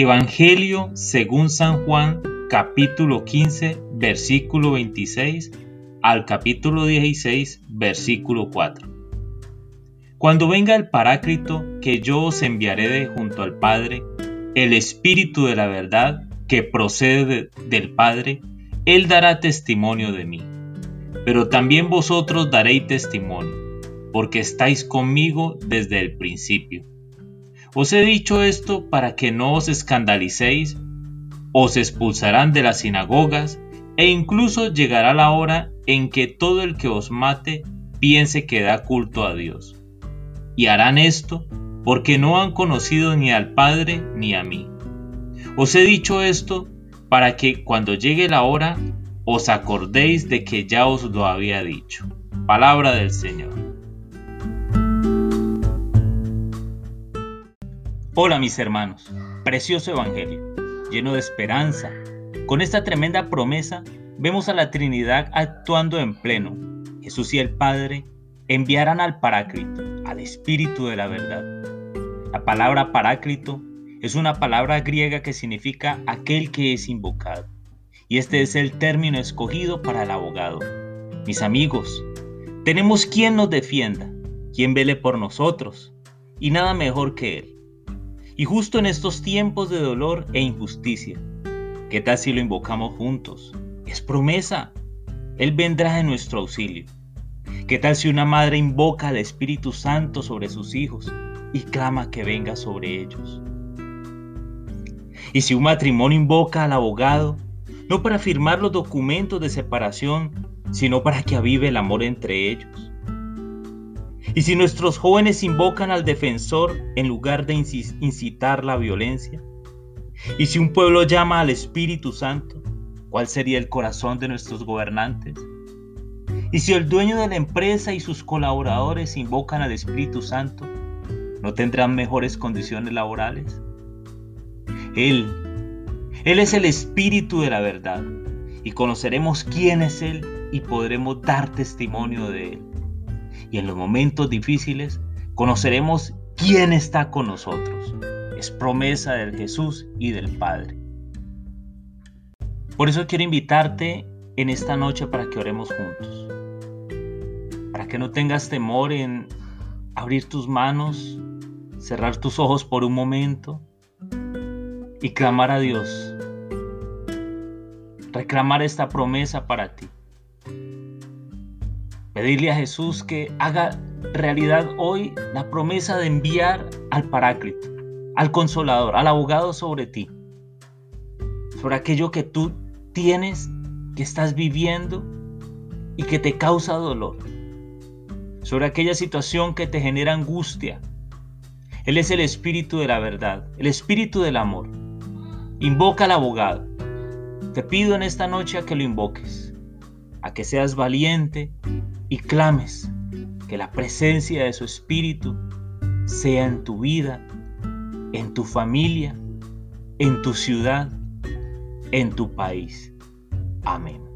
Evangelio según San Juan, capítulo 15, versículo 26 al capítulo 16, versículo 4. Cuando venga el Paráclito que yo os enviaré de junto al Padre, el Espíritu de la verdad que procede del Padre, Él dará testimonio de mí. Pero también vosotros daréis testimonio, porque estáis conmigo desde el principio. Os he dicho esto para que no os escandalicéis, os expulsarán de las sinagogas, e incluso llegará la hora en que todo el que os mate piense que da culto a Dios. Y harán esto porque no han conocido ni al Padre ni a mí. Os he dicho esto para que cuando llegue la hora os acordéis de que ya os lo había dicho. Palabra del Señor. Hola mis hermanos, precioso Evangelio, lleno de esperanza. Con esta tremenda promesa vemos a la Trinidad actuando en pleno. Jesús y el Padre enviarán al Paráclito, al Espíritu de la verdad. La palabra Paráclito es una palabra griega que significa aquel que es invocado. Y este es el término escogido para el abogado. Mis amigos, tenemos quien nos defienda, quien vele por nosotros, y nada mejor que Él. Y justo en estos tiempos de dolor e injusticia, ¿qué tal si lo invocamos juntos? Es promesa. Él vendrá en nuestro auxilio. ¿Qué tal si una madre invoca al Espíritu Santo sobre sus hijos y clama que venga sobre ellos? Y si un matrimonio invoca al abogado, no para firmar los documentos de separación, sino para que avive el amor entre ellos. Y si nuestros jóvenes invocan al defensor en lugar de incitar la violencia, y si un pueblo llama al Espíritu Santo, ¿cuál sería el corazón de nuestros gobernantes? Y si el dueño de la empresa y sus colaboradores invocan al Espíritu Santo, ¿no tendrán mejores condiciones laborales? Él, Él es el Espíritu de la verdad, y conoceremos quién es Él y podremos dar testimonio de Él y en los momentos difíciles conoceremos quién está con nosotros. Es promesa del Jesús y del Padre. Por eso quiero invitarte en esta noche para que oremos juntos. Para que no tengas temor en abrir tus manos, cerrar tus ojos por un momento y clamar a Dios. Reclamar esta promesa para ti. Pedirle a Jesús que haga realidad hoy la promesa de enviar al Paráclito, al Consolador, al abogado sobre ti, sobre aquello que tú tienes, que estás viviendo y que te causa dolor, sobre aquella situación que te genera angustia. Él es el espíritu de la verdad, el espíritu del amor. Invoca al abogado. Te pido en esta noche a que lo invoques, a que seas valiente y clames que la presencia de su Espíritu sea en tu vida, en tu familia, en tu ciudad, en tu país. Amén.